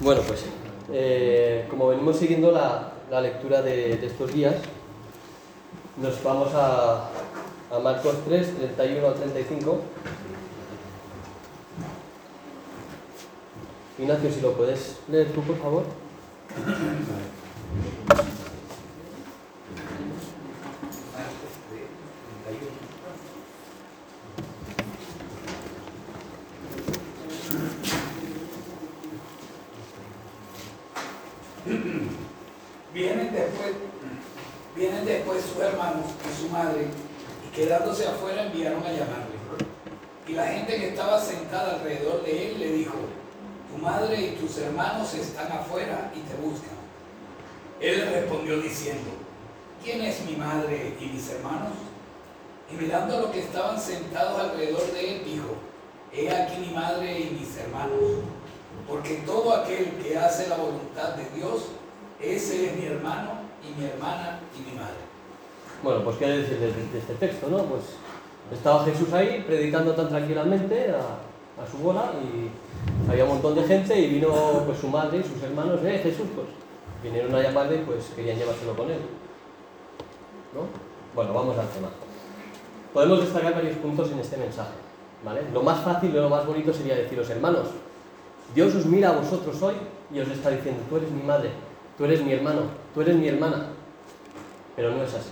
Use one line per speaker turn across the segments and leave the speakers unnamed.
Bueno, pues eh, como venimos siguiendo la, la lectura de, estos días, nos vamos a, a Marcos 3, 31 al 35. Ignacio, si lo puedes leer tú, por favor.
Vienen después, vienen después sus hermanos y su madre, y quedándose afuera enviaron a llamarle. Y la gente que estaba sentada alrededor de él le dijo, tu madre y tus hermanos están afuera y te buscan. Él le respondió diciendo, ¿quién es mi madre y mis hermanos? Y mirando a los que estaban sentados alrededor de él, dijo, he aquí mi madre y mis hermanos, porque todo aquel que hace la voluntad de Dios, ese es mi hermano y mi hermana y mi madre.
Bueno, pues qué decir de, este texto, ¿no? Pues estaba Jesús ahí predicando tan tranquilamente a, a su bola y había un montón de gente y vino pues su madre y sus hermanos, eh, Jesús, pues vinieron a llamarle y pues querían llevárselo con él. ¿No? Bueno, vamos al tema. Podemos destacar varios puntos en este mensaje, ¿vale? Lo más fácil y lo más bonito sería deciros, hermanos, Dios os mira a vosotros hoy y os está diciendo, tú eres mi madre, tú eres mi hermano, tú eres mi hermana. Pero no es así.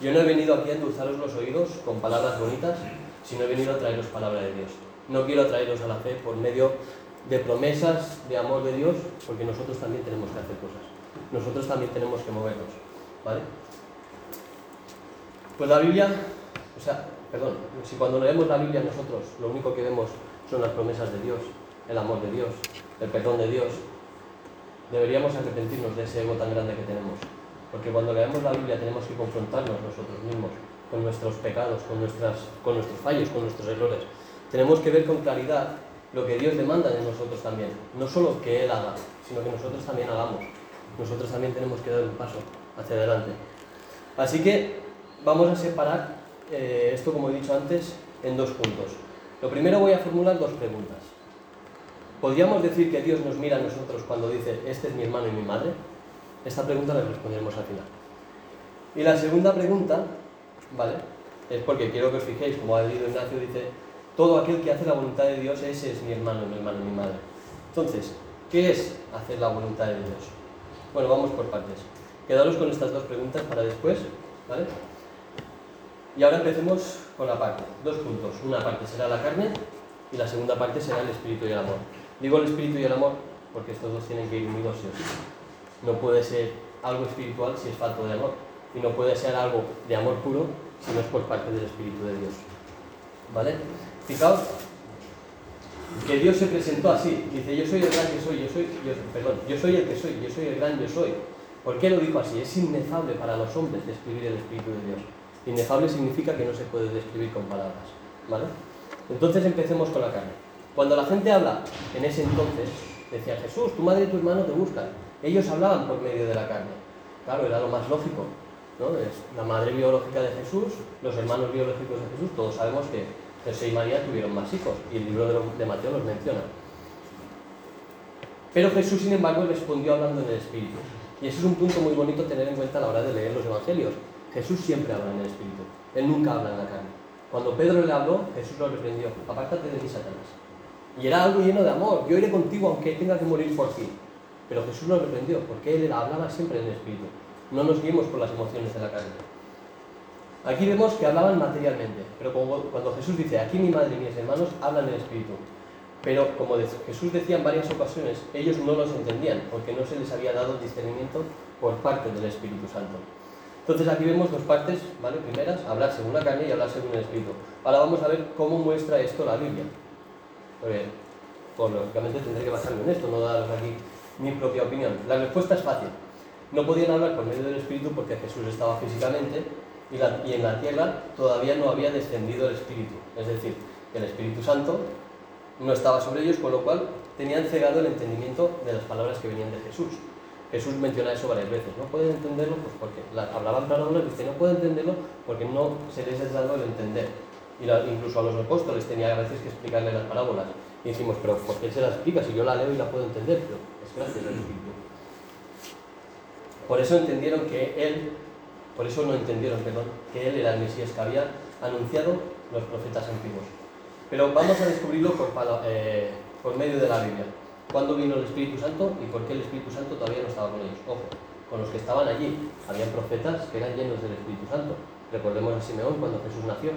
Yo no he venido aquí a endulzaros los oídos con palabras bonitas, sino he venido a traeros palabra de Dios. No quiero traeros a la fe por medio de promesas de amor de Dios, porque nosotros también tenemos que hacer cosas. Nosotros también tenemos que movernos. ¿Vale? Pues la Biblia, o sea, perdón, si cuando leemos la Biblia nosotros lo único que vemos son las promesas de Dios, el amor de Dios, el perdón de Dios, deberíamos arrepentirnos de ese ego tan grande que tenemos. Porque cuando leemos la Biblia tenemos que confrontarnos nosotros mismos con nuestros pecados, con, nuestras, con nuestros fallos, con nuestros errores. Tenemos que ver con claridad lo que Dios demanda de nosotros también. No solo que Él haga, sino que nosotros también hagamos. Nosotros también tenemos que dar un paso hacia adelante. Así que vamos a separar eh, esto, como he dicho antes, en dos puntos. Lo primero voy a formular dos preguntas. ¿Podríamos decir que Dios nos mira a nosotros cuando dice, este es mi hermano y mi madre? Esta pregunta la responderemos al final. Y la segunda pregunta, ¿vale? Es porque quiero que os fijéis, como ha leído Ignacio, dice, todo aquel que hace la voluntad de Dios, ese es mi hermano, mi hermano mi madre. Entonces, ¿qué es hacer la voluntad de Dios? Bueno, vamos por partes. Quedaros con estas dos preguntas para después, ¿vale? Y ahora empecemos con la parte. Dos puntos. Una parte será la carne y la segunda parte será el espíritu y el amor. Digo el espíritu y el amor porque estos dos tienen que ir unidos sí. No puede ser algo espiritual si es falto de amor. Y no puede ser algo de amor puro si no es por parte del Espíritu de Dios. ¿Vale? Fijaos que Dios se presentó así. Dice, yo soy el gran que soy, yo soy, yo, perdón, yo soy el que soy, yo soy el gran yo soy. ¿Por qué lo dijo así? Es inefable para los hombres describir el Espíritu de Dios. Inefable significa que no se puede describir con palabras. ¿Vale? Entonces empecemos con la carne. Cuando la gente habla en ese entonces, decía Jesús, tu madre y tu hermano te buscan. Ellos hablaban por medio de la carne. Claro, era lo más lógico. ¿no? Es la madre biológica de Jesús, los hermanos biológicos de Jesús, todos sabemos que José y María tuvieron más hijos y el libro de Mateo los menciona. Pero Jesús, sin embargo, respondió hablando en el Espíritu. Y eso es un punto muy bonito tener en cuenta a la hora de leer los Evangelios. Jesús siempre habla en el Espíritu, Él nunca habla en la carne. Cuando Pedro le habló, Jesús lo reprendió, apártate de mí, Satanás. Y era algo lleno de amor, yo iré contigo aunque tenga que morir por ti. Pero Jesús lo reprendió, porque Él hablaba siempre en el Espíritu. No nos guiemos por las emociones de la carne. Aquí vemos que hablaban materialmente, pero cuando Jesús dice, aquí mi madre y mis hermanos hablan en el Espíritu. Pero como Jesús decía en varias ocasiones, ellos no los entendían, porque no se les había dado discernimiento por parte del Espíritu Santo. Entonces aquí vemos dos partes, ¿vale? Primeras, hablar según la carne y hablar según el Espíritu. Ahora vamos a ver cómo muestra esto la Biblia. Porque, pues, lógicamente tendré que basarme en esto, no daros aquí mi propia opinión. La respuesta es fácil. No podían hablar por medio del Espíritu porque Jesús estaba físicamente y, y en la tierra todavía no había descendido el Espíritu. Es decir, el Espíritu Santo no estaba sobre ellos, con lo cual tenían cegado el entendimiento de las palabras que venían de Jesús. Jesús menciona eso varias veces. No pueden entenderlo, pues porque la, hablaban parábolas, dice, no pueden entenderlo porque no se les ha dado el entender. Y incluso a los apóstoles tenía a veces que explicarle las parábolas. Y decimos, pero ¿por qué se la explica? Si yo la leo y la puedo entender, pero es gracias al Espíritu. Por eso entendieron que Él, por eso no entendieron, perdón, que Él era el Mesías que había anunciado los profetas antiguos. Pero vamos a descubrirlo por, eh, por medio de la Biblia. ¿Cuándo vino el Espíritu Santo y por qué el Espíritu Santo todavía no estaba con ellos? Ojo, con los que estaban allí. Habían profetas que eran llenos del Espíritu Santo. Recordemos a Simeón cuando Jesús nació.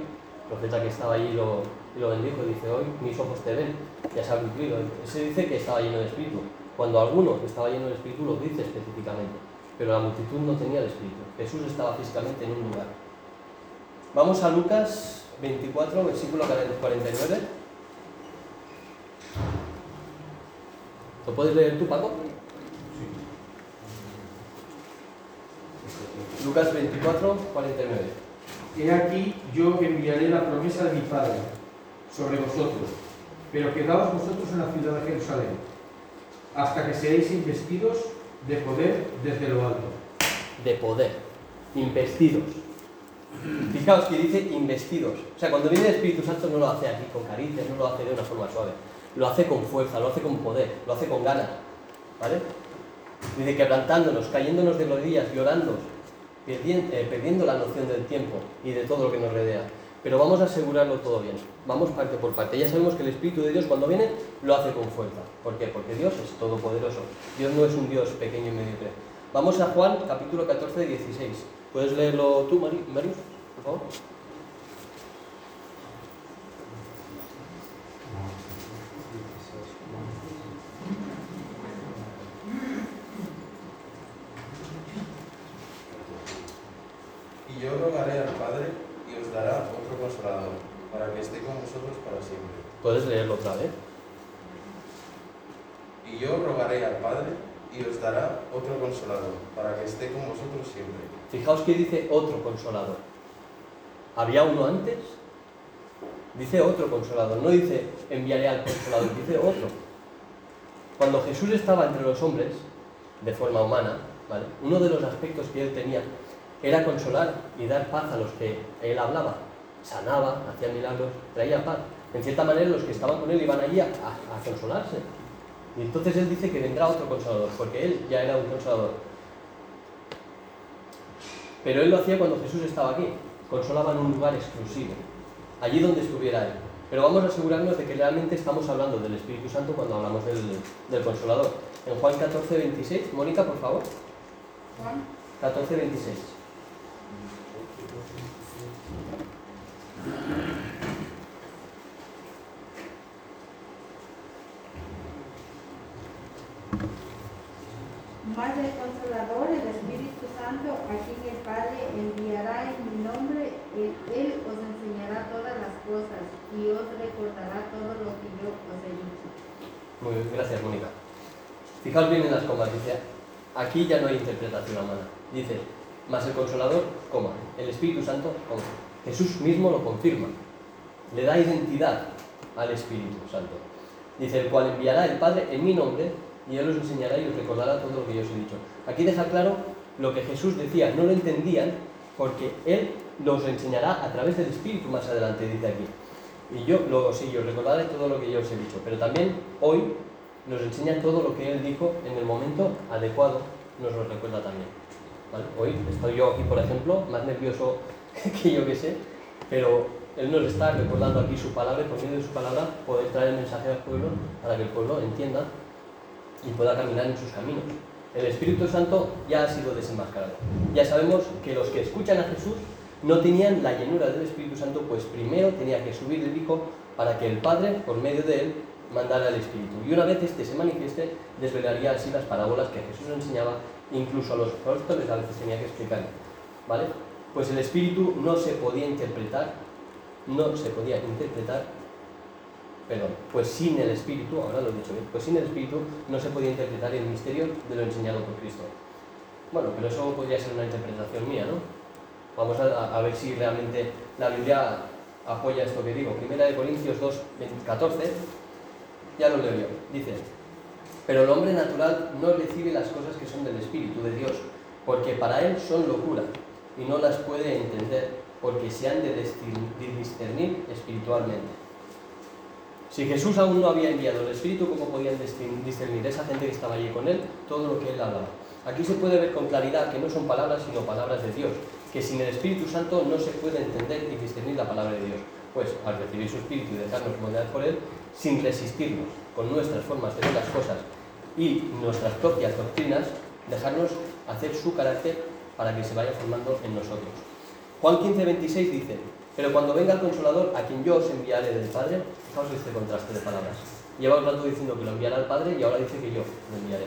Profeta que estaba allí lo, lo bendijo y dice, hoy mis ojos te ven, ya se ha cumplido. Se dice que estaba lleno de Espíritu. Cuando alguno que estaba lleno de Espíritu lo dice específicamente. Pero la multitud no tenía el Espíritu. Jesús estaba físicamente en un lugar. Vamos a Lucas 24, versículo 49. ¿Lo puedes leer tú, Paco? Sí. Lucas 24, 49.
He aquí yo enviaré la promesa de mi Padre sobre vosotros, pero quedaos vosotros en la ciudad de Jerusalén, hasta que seáis investidos de poder desde lo alto.
De poder, investidos. Fijaos que dice investidos. O sea, cuando viene el Espíritu Santo no lo hace aquí con caricias, no lo hace de una forma suave. Lo hace con fuerza, lo hace con poder, lo hace con ganas. ¿Vale? Dice quebrantándonos, cayéndonos de rodillas, llorando, perdiendo, eh, perdiendo la noción del tiempo y de todo lo que nos rodea. Pero vamos a asegurarlo todo bien. Vamos parte por parte. Ya sabemos que el Espíritu de Dios cuando viene lo hace con fuerza. ¿Por qué? Porque Dios es todopoderoso. Dios no es un Dios pequeño y mediocre. Vamos a Juan capítulo 14, 16. ¿Puedes leerlo tú, Marius, por favor?
Y yo rogaré al Padre y os dará otro consolador, para que esté con vosotros para siempre.
¿Puedes leerlo otra vez?
Y yo rogaré al Padre y os dará otro consolador, para que esté con vosotros siempre.
Fijaos que dice otro consolador. ¿Había uno antes? Dice otro consolador, no dice enviaré al consolador, dice otro. Cuando Jesús estaba entre los hombres, de forma humana, ¿vale? uno de los aspectos que él tenía era consolar y dar paz a los que él hablaba. Sanaba, hacía milagros, traía paz. En cierta manera los que estaban con él iban allí a, a consolarse. Y entonces él dice que vendrá otro consolador, porque él ya era un consolador. Pero él lo hacía cuando Jesús estaba aquí, consolaba en un lugar exclusivo, allí donde estuviera él. Pero vamos a asegurarnos de que realmente estamos hablando del Espíritu Santo cuando hablamos del, del consolador. En Juan 14, 26, Mónica, por favor. Juan 14, 26.
Más el Consolador, el Espíritu Santo, a quien el Padre enviará en mi nombre, él, os enseñará todas las cosas y os recordará todo lo que yo os he dicho.
Muy bien, gracias Mónica. Fijaos bien en las comas, dice, aquí ya no hay interpretación humana. Dice, más el Consolador, coma, el Espíritu Santo, coma. Jesús mismo lo confirma, le da identidad al Espíritu Santo. Dice, el cual enviará el Padre en mi nombre, y Él os enseñará y os recordará todo lo que yo os he dicho. Aquí deja claro lo que Jesús decía, no lo entendían porque Él los enseñará a través del Espíritu más adelante, dice aquí. Y yo, lo, sí, yo recordaré todo lo que yo os he dicho, pero también hoy nos enseña todo lo que Él dijo en el momento adecuado, nos lo recuerda también. Hoy estoy yo aquí, por ejemplo, más nervioso que yo que sé, pero Él nos está recordando aquí su palabra y por medio de su palabra poder traer el mensaje al pueblo para que el pueblo entienda y pueda caminar en sus caminos. El Espíritu Santo ya ha sido desenmascarado. Ya sabemos que los que escuchan a Jesús no tenían la llenura del Espíritu Santo, pues primero tenía que subir el Hijo para que el Padre, por medio de él, mandara el Espíritu. Y una vez este se manifieste, desvelaría así las parábolas que Jesús enseñaba, incluso a los apóstoles a veces tenía que explicar. ¿Vale? Pues el Espíritu no se podía interpretar, no se podía interpretar perdón, pues sin el Espíritu, ahora lo he dicho bien, pues sin el Espíritu no se podía interpretar el misterio de lo enseñado por Cristo. Bueno, pero eso podría ser una interpretación mía, ¿no? Vamos a, ver si realmente la Biblia apoya esto que digo. Primera de Corintios 2, 14, ya lo leo. Dice, pero el hombre natural no recibe las cosas que son del Espíritu de Dios, porque para él son locura, y no las puede entender, porque se han de discernir espiritualmente. Si Jesús aún no había enviado el Espíritu, ¿cómo podían discernir esa gente que estaba allí con él todo lo que él hablaba? Aquí se puede ver con claridad que no son palabras, sino palabras de Dios, que sin el Espíritu Santo no se puede entender y discernir la palabra de Dios. Pues al recibir su Espíritu y dejarnos moldear por él, sin resistirnos con nuestras formas de ver las cosas y nuestras propias doctrinas, dejarnos hacer su carácter para que se vaya formando en nosotros. Juan 15, 26 dice, pero cuando venga el Consolador, a quien yo os enviaré del Padre, fijaos este contraste de palabras. Lleva un rato diciendo que lo enviará al Padre y ahora dice que yo lo enviaré.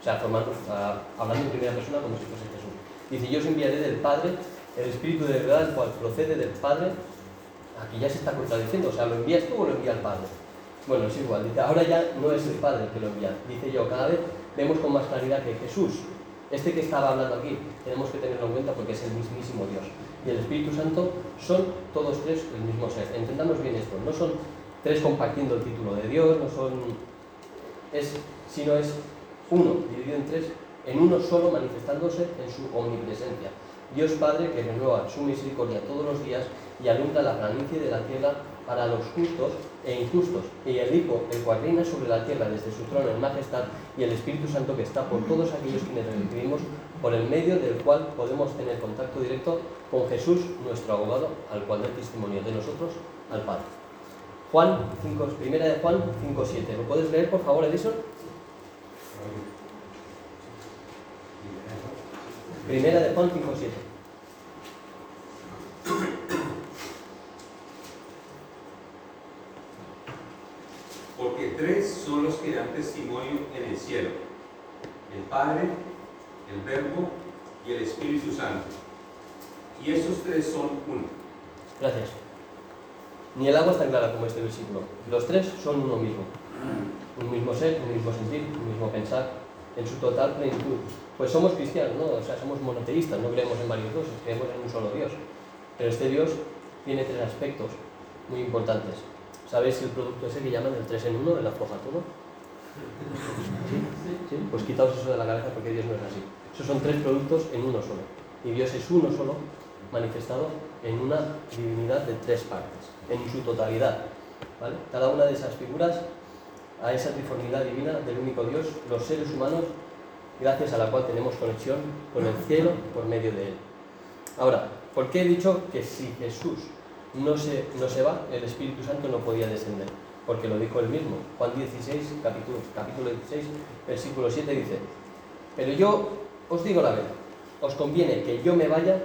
O sea, formando, hablando en primera persona como si fuese Jesús. Dice, yo os enviaré del Padre el Espíritu de verdad, el cual procede del Padre. Aquí ya se está contradiciendo, o sea, ¿lo envías tú o lo envía el Padre? Bueno, es igual, dice, ahora ya no es el Padre el que lo envía. Dice yo, cada vez vemos con más claridad que Jesús, este que estaba hablando aquí, tenemos que tenerlo en cuenta porque es el mismísimo Dios y el Espíritu Santo son todos tres el mismo ser. Entendamos bien esto, no son tres compartiendo el título de Dios, no son, es, sino es uno dividido en tres, en uno solo manifestándose en su omnipresencia. Dios Padre que renueva su misericordia todos los días y alumbra la planicie de la tierra para los justos e injustos, y el Hijo, el cual reina sobre la tierra desde su trono en majestad, y el Espíritu Santo que está por todos aquellos quienes recibimos, por el medio del cual podemos tener contacto directo con Jesús, nuestro abogado, al cual da testimonio de nosotros al Padre. Juan 5, primera de Juan 5.7. ¿Lo puedes leer, por favor, Edison? Primera de Juan 5.7.
Porque tres son los que dan testimonio en el cielo, el Padre, el Verbo y el Espíritu Santo. Y esos tres son uno.
Gracias. Ni el agua es tan clara como este versículo. Los tres son uno mismo. Un mismo ser, un mismo sentir, un mismo pensar, en su total plenitud. Pues somos cristianos, ¿no? O sea, somos monoteístas, no creemos en varios dioses, creemos en un solo Dios. Pero este Dios tiene tres aspectos muy importantes. ¿Sabéis el producto ese que llaman el 3 en 1 de la floja todo? ¿Sí? Pues quitaos eso de la cabeza porque Dios no es así. Esos son tres productos en uno solo. Y Dios es uno solo, manifestado en una divinidad de tres partes, en su totalidad. ¿vale? Cada una de esas figuras a esa triformidad divina del único Dios, los seres humanos, gracias a la cual tenemos conexión con el cielo por medio de Él. Ahora, ¿por qué he dicho que si Jesús no se, no se va, el Espíritu Santo no podía descender? Porque lo dijo él mismo. Juan 16, capítulo, capítulo 16, versículo 7 dice, pero yo os digo la verdad, os conviene que yo me vaya,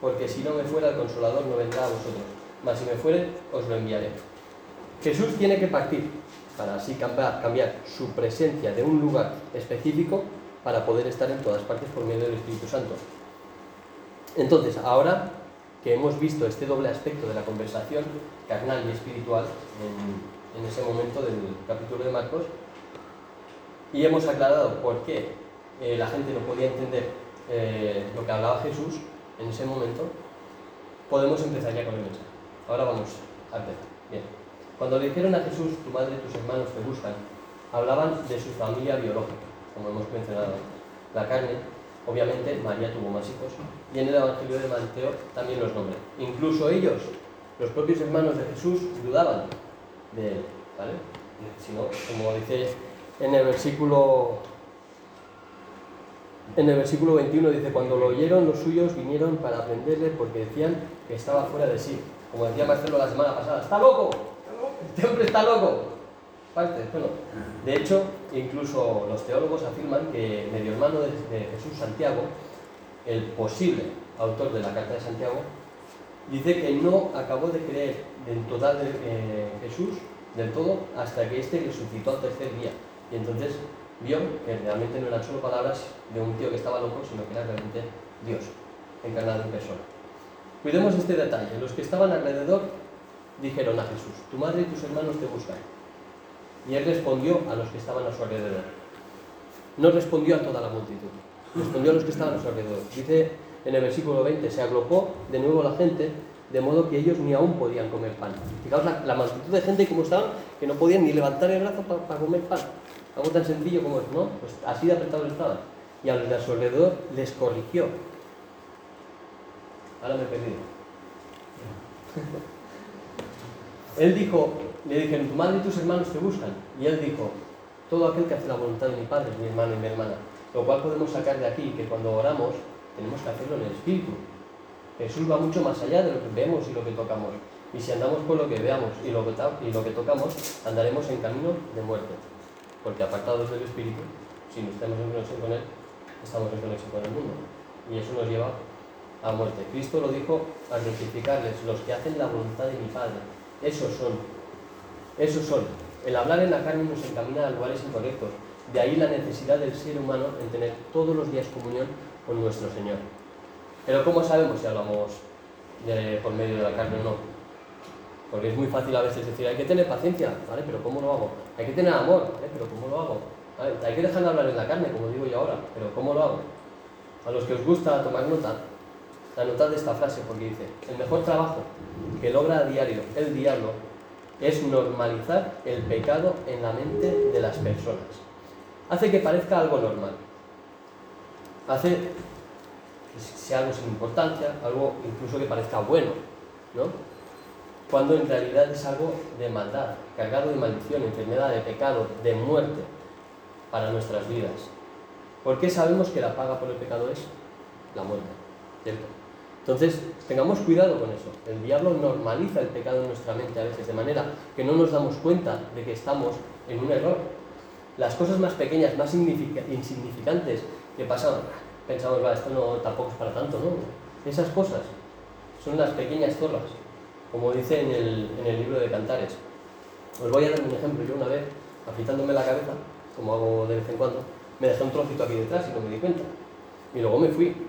porque si no me fuera el consolador no vendrá a vosotros, mas si me fuere, os lo enviaré. Jesús tiene que partir para así cambiar, su presencia de un lugar específico para poder estar en todas partes por medio del Espíritu Santo. Entonces, ahora que hemos visto este doble aspecto de la conversación carnal y espiritual en, ese momento del capítulo de Marcos, y hemos aclarado por qué eh, la gente no podía entender eh, lo que hablaba Jesús en ese momento, podemos empezar ya con el mensaje. Ahora vamos a empezar. Bien. Cuando le dijeron a Jesús, tu madre y tus hermanos te buscan, hablaban de su familia biológica, como hemos mencionado La carne, obviamente, María tuvo más hijos, y en el Evangelio de Mateo también los nombra. Incluso ellos, los propios hermanos de Jesús, dudaban de él, ¿vale? Si no, como dice en el versículo en el versículo 21 dice, cuando lo oyeron los suyos vinieron para aprenderle porque decían que estaba fuera de sí. Como decía Marcelo la semana pasada, ¡está loco! Este hombre está loco. Bueno, de hecho, incluso los teólogos afirman que medio hermano de, Jesús Santiago, el posible autor de la carta de Santiago, dice que no acabó de creer en total de eh, Jesús del todo hasta que éste resucitó al tercer día. Y entonces vio que realmente no eran solo palabras de un tío que estaba loco, sino que era realmente Dios, encarnado en persona. Cuidemos este detalle. Los que estaban alrededor dijeron a Jesús, tu madre y tus hermanos te buscan. Y él respondió a los que estaban a su alrededor. No respondió a toda la multitud, respondió a los que estaban a su alrededor. Dice en el versículo 20, se agrupó de nuevo la gente, de modo que ellos ni aún podían comer pan. Fijaos la, multitud de gente como estaban, que no podían ni levantar el brazo para comer pan. Algo tan sencillo como es, ¿no? Pues así de apretado estaban. Y a los de su alrededor les corrigió. Ahora me he perdido. Él dijo, le dijeron, tu madre y tus hermanos te buscan. Y él dijo, todo aquel que hace la voluntad de mi padre mi hermano y mi hermana. Lo cual podemos sacar de aquí que cuando oramos tenemos que hacerlo en el Espíritu. Jesús va mucho más allá de lo que vemos y lo que tocamos. Y si andamos con lo que veamos y lo que, y lo que tocamos, andaremos en camino de muerte. Porque apartados del Espíritu, si no estamos en conexión con Él, estamos en conexión con el mundo. Y eso nos lleva a muerte. Cristo lo dijo al rectificarles, los que hacen la voluntad de mi Padre. Esos son. Esos son. El hablar en la carne nos encamina a lugares incorrectos. De ahí la necesidad del ser humano en tener todos los días comunión con nuestro Señor. Pero ¿cómo sabemos si hablamos por medio de la carne o no? Porque es muy fácil a veces decir, hay que tener paciencia, ¿vale? Pero ¿cómo lo hago? Hay que tener amor, ¿vale? Pero ¿cómo lo hago? Hay que dejar de hablar en la carne, como digo yo ahora, pero ¿cómo lo hago? A los que os gusta tomar nota, anotad esta frase porque dice, el mejor trabajo que logra a diario el diablo es normalizar el pecado en la mente de las personas. Hace que parezca algo normal. Hace que sea algo sin importancia, algo incluso que parezca bueno, ¿no? Cuando en realidad es algo de maldad, cargado de maldición, enfermedad, de pecado, de muerte para nuestras vidas. ¿Por qué sabemos que la paga por el pecado es la muerte? ¿Cierto? Entonces, tengamos cuidado con eso. El diablo normaliza el pecado en nuestra mente a veces, de manera que no nos damos cuenta de que estamos en un error. Las cosas más pequeñas, más insignificantes que pasan, pensamos, va, esto no, tampoco es para tanto, ¿no? Esas cosas son las pequeñas zorras, como dice en el, libro de Cantares. Os voy a dar un ejemplo. Yo una vez, afeitándome la cabeza, como hago de vez en cuando, me dejé un trocito aquí detrás y no me di cuenta. Y luego me fui.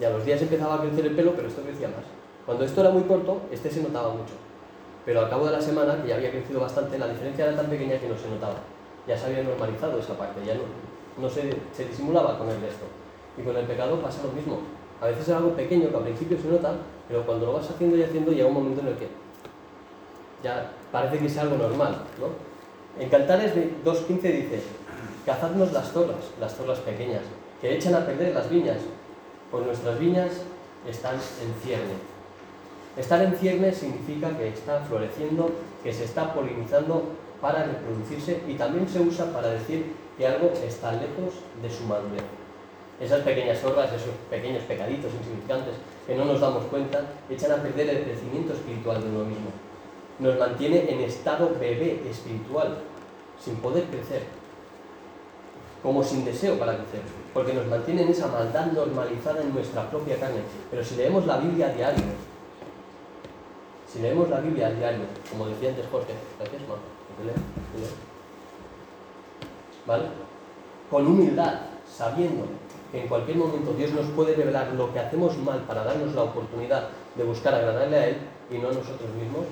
Y a los días empezaba a crecer el pelo, pero esto crecía más. Cuando esto era muy corto, este se notaba mucho. Pero al cabo de la semana, que ya había crecido bastante, la diferencia era tan pequeña que no se notaba. Ya se había normalizado esa parte, ya no, no se, se disimulaba con el resto. Y con el pecado pasa lo mismo. A veces es algo pequeño que al principio se nota, pero cuando lo vas haciendo y haciendo llega un momento en el que ya parece que es algo normal. ¿no? En Cantares 2.15 dice, Cazadnos las torres, las torres pequeñas, que echan a perder las viñas, pues nuestras viñas están en cierne. Estar en cierne significa que está floreciendo, que se está polinizando para reproducirse y también se usa para decir que algo está lejos de su madurez. Esas pequeñas torres, esos pequeños pecaditos insignificantes que no nos damos cuenta, echan a perder el crecimiento espiritual de uno mismo. Nos mantiene en estado bebé espiritual, sin poder crecer, como sin deseo para crecer, porque nos mantiene en esa maldad normalizada en nuestra propia carne. Pero si leemos la Biblia a diario, si leemos la Biblia a diario, como decía antes Jorge, gracias, ¿vale? Con humildad, sabiendo que en cualquier momento Dios nos puede revelar lo que hacemos mal para darnos la oportunidad de buscar agradarle a Él y no a nosotros mismos,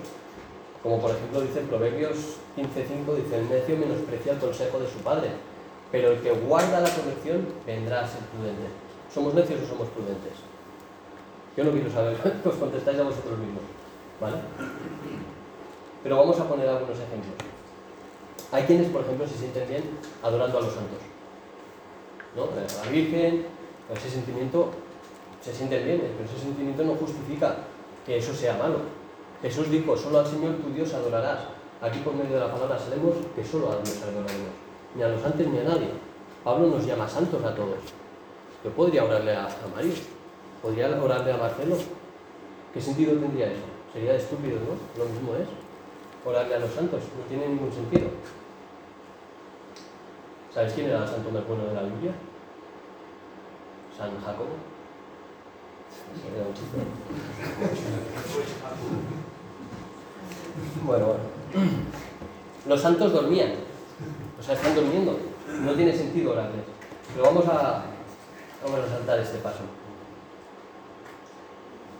como por ejemplo dice Proverbios 15.5, dice, el necio menosprecia el consejo de su padre, pero el que guarda la corrección vendrá a ser prudente. ¿Somos necios o somos prudentes? Yo no quiero saber, os contestáis a vosotros mismos. ¿Vale? Pero vamos a poner algunos ejemplos. Hay quienes, por ejemplo, se sienten bien adorando a los santos. ¿No? A la Virgen, ese sentimiento se sienten bien, pero ese sentimiento no justifica que eso sea malo. Jesús dijo, solo al Señor tu Dios adorarás. Aquí por medio de la palabra sabemos que solo a Dios adoraremos ni a los santos ni a nadie. Pablo nos llama santos a todos. Yo podría orarle a, María, podría orarle a Marcelo. ¿Qué sentido tendría eso? Sería estúpido, ¿no? Lo mismo es. Orarle a los santos, no tiene ningún sentido. ¿Sabes quién era el santo más bueno de la Biblia? San Jacobo. Bueno, bueno. Los santos dormían. O sea, están durmiendo. No tiene sentido orarles. Pero vamos a, vamos a saltar este paso.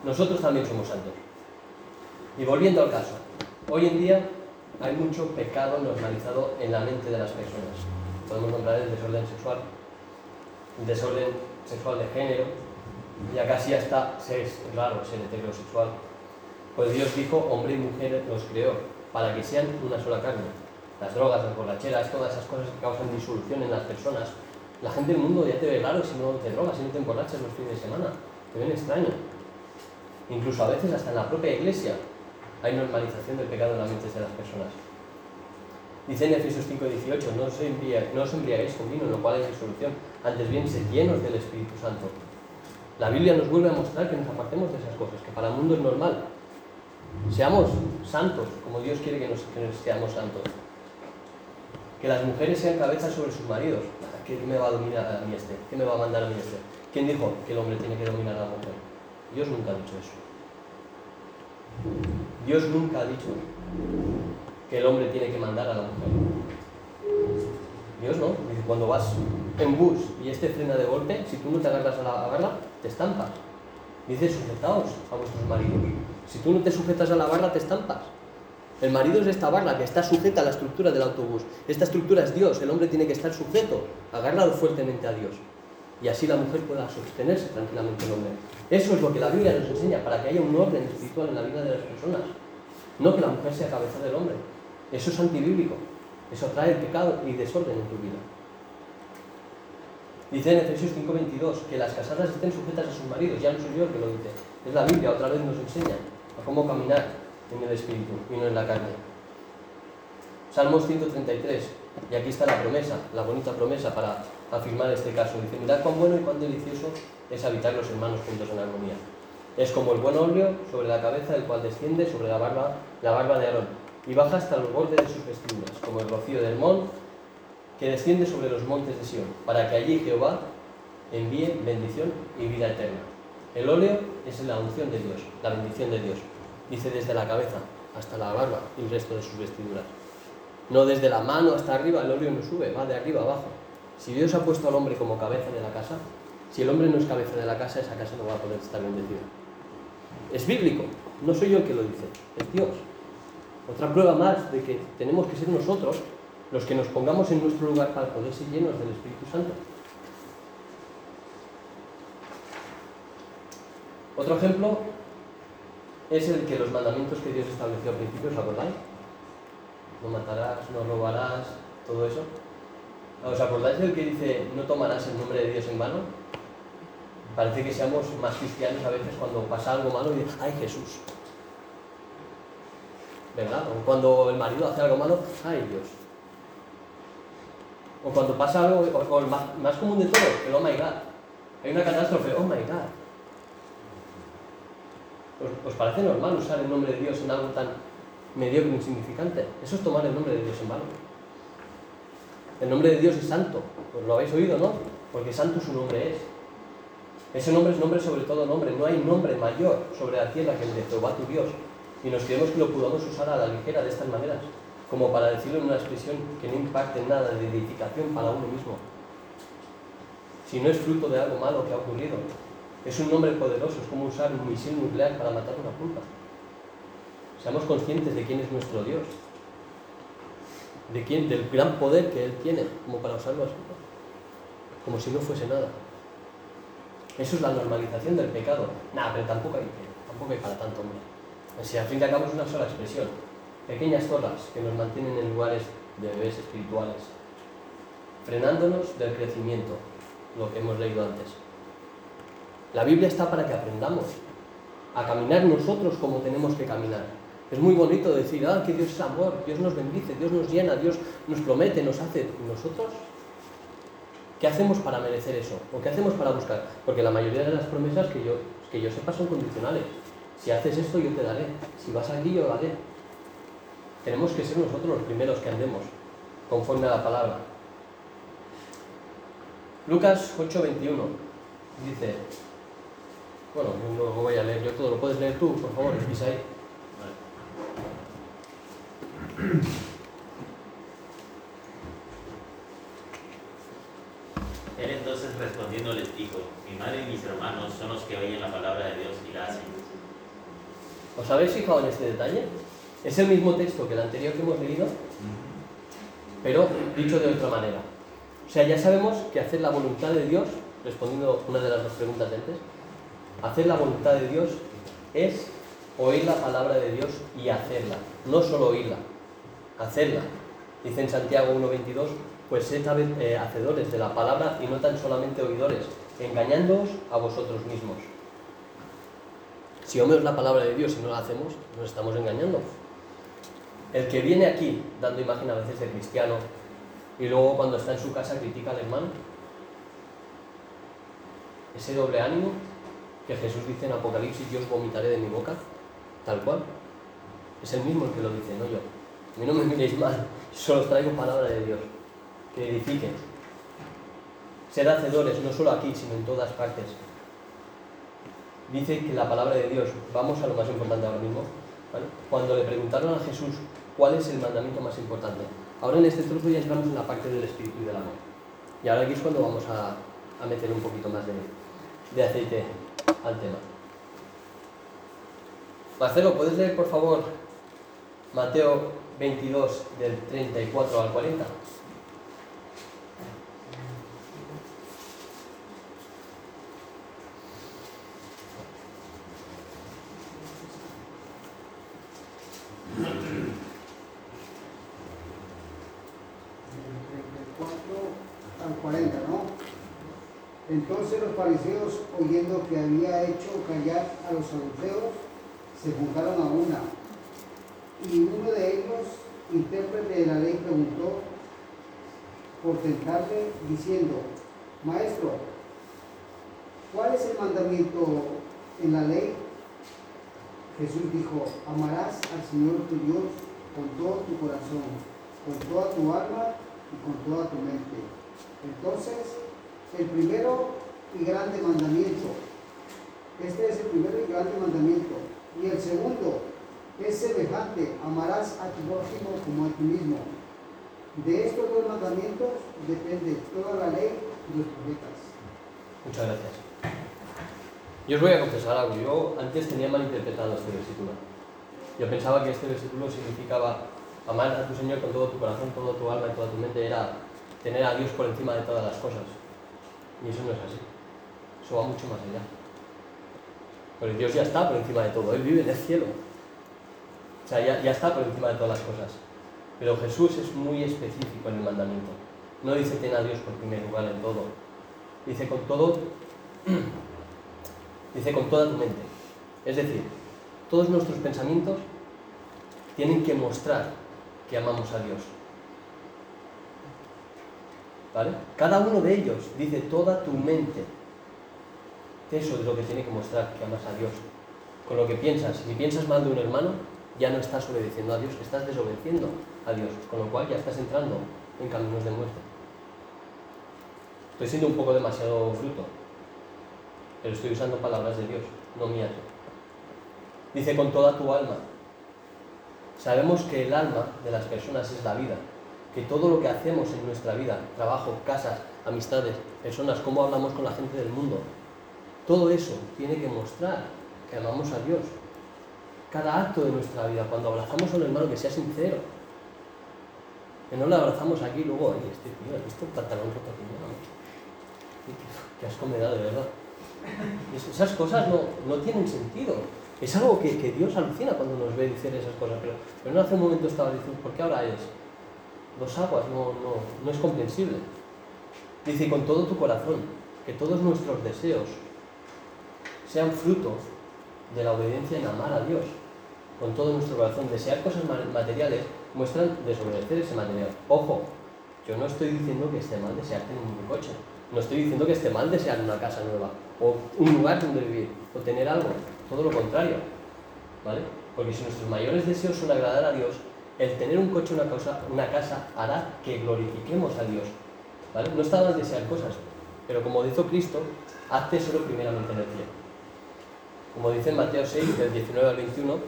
Nosotros también somos santos. Y volviendo al caso, hoy en día hay mucho pecado normalizado en la mente de las personas. Podemos nombrar el desorden sexual, el desorden sexual de género, ya casi hasta ser, claro, ser heterosexual. Pues Dios dijo, hombre y mujer los creó para que sean una sola carne las drogas, las borracheras, todas esas cosas que causan disolución en las personas. La gente del mundo ya te ve raro si no te drogas, si no te emborrachas los fines de semana. Te ven extraño. Incluso a veces hasta en la propia iglesia hay normalización del pecado en las mentes de las personas. Dice en Efesios 5:18, no no os embriaguéis con vino, lo cual hay resolución, antes bien sed llenos del Espíritu Santo. La Biblia nos vuelve a mostrar que nos apartemos de esas cosas, que para el mundo es normal. Seamos santos, como Dios quiere que, nos, que nos seamos santos. Que las mujeres sean cabezas sobre sus maridos. ¿Qué me va a dominar a mí este? ¿Qué me va a mandar a mí este? ¿Quién dijo que el hombre tiene que dominar a la mujer? Dios nunca ha dicho eso. Dios nunca ha dicho que el hombre tiene que mandar a la mujer. Dios no. Dice, cuando vas en bus y este frena de golpe, si tú no te agarras a la barra, te estampas. Dice, sujetaos a vuestros maridos. Si tú no te sujetas a la barra, te estampas. El marido es esta barra que está sujeta a la estructura del autobús. Esta estructura es Dios. El hombre tiene que estar sujeto, agarrado fuertemente a Dios. Y así la mujer pueda sostenerse tranquilamente el hombre. Eso es lo que la Biblia nos enseña, para que haya un orden espiritual en la vida de las personas. No que la mujer sea cabeza del hombre. Eso es antibíblico. Eso trae pecado y desorden en tu vida. Dice en Efesios 5:22 que las casadas estén sujetas a sus maridos. Ya no soy yo el que lo dice. Es la Biblia, otra vez nos enseña a cómo caminar en el espíritu y no en la carne. Salmos 133. Y aquí está la promesa, la bonita promesa para afirmar este caso. Dice, mirad cuán bueno y cuán delicioso es habitar los hermanos juntos en armonía. Es como el buen óleo sobre la cabeza del cual desciende sobre la barba, la barba de Aarón y baja hasta los bordes de sus vestiduras, como el rocío del monte que desciende sobre los montes de Sion, para que allí Jehová envíe bendición y vida eterna. El óleo es la unción de Dios, la bendición de Dios. Dice desde la cabeza hasta la barba y el resto de sus vestiduras. No desde la mano hasta arriba, el óleo no sube, va de arriba abajo. Si Dios ha puesto al hombre como cabeza de la casa, si el hombre no es cabeza de la casa, esa casa no va a poder estar bendecida. Es bíblico, no soy yo el que lo dice, es Dios. Otra prueba más de que tenemos que ser nosotros los que nos pongamos en nuestro lugar para poder ser llenos del Espíritu Santo. Otro ejemplo es el que los mandamientos que Dios estableció al principio, ¿os acordáis? No matarás, no robarás, todo eso. ¿Os acordáis del que dice no tomarás el nombre de Dios en vano? Parece que seamos más cristianos a veces cuando pasa algo malo y dicen, ¡ay Jesús! ¿Verdad? O cuando el marido hace algo malo, ¡ay Dios! O cuando pasa algo, o, más, más, común de todo, el oh my god. Hay una catástrofe, oh my god. ¿Os, ¿Os, parece normal usar el nombre de Dios en algo tan mediocre e insignificante? Eso es tomar el nombre de Dios en vano. El nombre de Dios es santo. Pues lo habéis oído, ¿no? Porque santo su nombre es. Ese nombre es nombre sobre todo nombre. No hay nombre mayor sobre la tierra que el de Jehová tu Dios. Y nos creemos que lo podamos usar a la ligera de estas maneras, como para decirlo en una expresión que no impacte nada de edificación para uno mismo. Si no es fruto de algo malo que ha ocurrido, es un nombre poderoso, es como usar un misil nuclear para matar una pulpa. Seamos conscientes de quién es nuestro Dios, de quién, del gran poder que Él tiene, como para usarlo así, como si no fuese nada. Eso es la normalización del pecado. Nada, pero tampoco hay, tampoco hay para tanto, hombre. Si al fin y al una sola expresión. Pequeñas torres que nos mantienen en lugares de bebés espirituales, frenándonos del crecimiento, lo que hemos leído antes. La Biblia está para que aprendamos a caminar nosotros como tenemos que caminar. Es muy bonito decir, ah, que Dios es amor, Dios nos bendice, Dios nos llena, Dios nos promete, nos hace. ¿Y nosotros? ¿Qué hacemos para merecer eso? ¿O qué hacemos para buscar? Porque la mayoría de las promesas que yo, que yo sepa son condicionales. Si haces esto, yo te daré. Si vas aquí, yo lo haré. Tenemos que ser nosotros los primeros que andemos conforme a la palabra. Lucas 8:21 dice, bueno, no lo voy a leer yo todo, lo puedes leer tú, por favor, ahí.
Él entonces respondiendo les dijo, mi madre y mis hermanos son los que oyen la palabra de Dios y la hacen.
¿Os habéis fijado en este detalle? Es el mismo texto que el anterior que hemos leído, pero dicho de otra manera. O sea, ya sabemos que hacer la voluntad de Dios, respondiendo una de las dos preguntas de antes, hacer la voluntad de Dios es oír la palabra de Dios y hacerla, no solo oírla, hacerla. Dice en Santiago 1.22, pues sed eh, hacedores de la palabra y no tan solamente oidores, engañándoos a vosotros mismos. Si oímos la palabra de Dios y no la hacemos, nos estamos engañando. El que viene aquí dando imagen a veces de cristiano y luego cuando está en su casa critica al hermano. Ese doble ánimo que Jesús dice en Apocalipsis, yo os vomitaré de mi boca, tal cual. Es el mismo el que lo dice, no yo. A mí no me miréis mal, solo os traigo palabra de Dios, que edifiquen. Ser hacedores, no solo aquí, sino en todas partes. Dice que la palabra de Dios, vamos a lo más importante ahora mismo, cuando le preguntaron a Jesús cuál es el mandamiento más importante. Ahora en este trozo ya entramos en la parte del espíritu y del amor. Y ahora aquí es cuando vamos a, meter un poquito más de aceite al tema. Marcelo, ¿puedes leer por favor Mateo 22 del 34 al 40?
al 40, ¿no? Entonces los fariseos, oyendo que había hecho callar a los saduceos, se juntaron a una. Y uno de ellos, intérprete de la ley, preguntó por tentarle, diciendo, Maestro, ¿cuál es el mandamiento en la ley? Jesús dijo, amarás al Señor tu Dios con todo tu corazón, con toda tu alma y con toda tu mente. Entonces, el primero y grande mandamiento, este es el primero y grande mandamiento. Y el segundo es semejante, amarás a tu prójimo como a ti mismo. De estos dos mandamientos depende toda la ley y los profetas.
Muchas gracias. Yo os voy a confesar algo. Yo antes tenía malinterpretado este versículo. Yo pensaba que este versículo significaba amar a tu Señor con todo tu corazón, toda tu alma y toda tu mente. Era tener a Dios por encima de todas las cosas. Y eso no es así. Eso va mucho más allá. Porque Dios ya está por encima de todo. Él vive en el cielo. O sea, ya, ya está por encima de todas las cosas. Pero Jesús es muy específico en el mandamiento. No dice ten a Dios por primer lugar en todo. Dice con todo, dice con toda tu mente. Es decir, todos nuestros pensamientos tienen que mostrar que amamos a Dios. ¿Vale? Cada uno de ellos dice toda tu mente. Eso es lo que tiene que mostrar que amas a Dios. Con lo que piensas. Si piensas mal de un hermano, ya no estás obedeciendo a Dios, estás desobedeciendo a Dios. Con lo cual ya estás entrando en caminos de muerte. Estoy siendo un poco demasiado fruto, pero estoy usando palabras de Dios, no mías. Dice con toda tu alma. Sabemos que el alma de las personas es la vida, que todo lo que hacemos en nuestra vida, trabajo, casas, amistades, personas, cómo hablamos con la gente del mundo, todo eso tiene que mostrar que amamos a Dios. Cada acto de nuestra vida, cuando abrazamos a un hermano, que sea sincero. Que no le abrazamos aquí y luego, oye, este tío, ¿has visto el pantalón roto aquí? No, qué asco me de verdad. Es- Esas cosas no, no tienen sentido. Es algo que, que Dios alucina cuando nos ve decir esas cosas. Pero, pero no hace un momento estaba diciendo, ¿por qué ahora es? Dos aguas, no, no, no es comprensible. Dice, con todo tu corazón, que todos nuestros deseos sean fruto de la obediencia en amar a Dios. Con todo nuestro corazón, desear cosas ma- materiales muestran desobedecer ese material. Ojo, yo no estoy diciendo que esté mal desear tener un coche. No estoy diciendo que esté mal desear una casa nueva, o un lugar donde vivir, o tener algo. Todo lo contrario. ¿Vale? Porque si nuestros mayores deseos son agradar a Dios, el tener un coche una, cosa- una casa hará que glorifiquemos a Dios. ¿Vale? No está mal desear cosas, pero como dijo Cristo, haz tesoro primeramente en el cielo. Como dice en Mateo 6, del 19 al 21.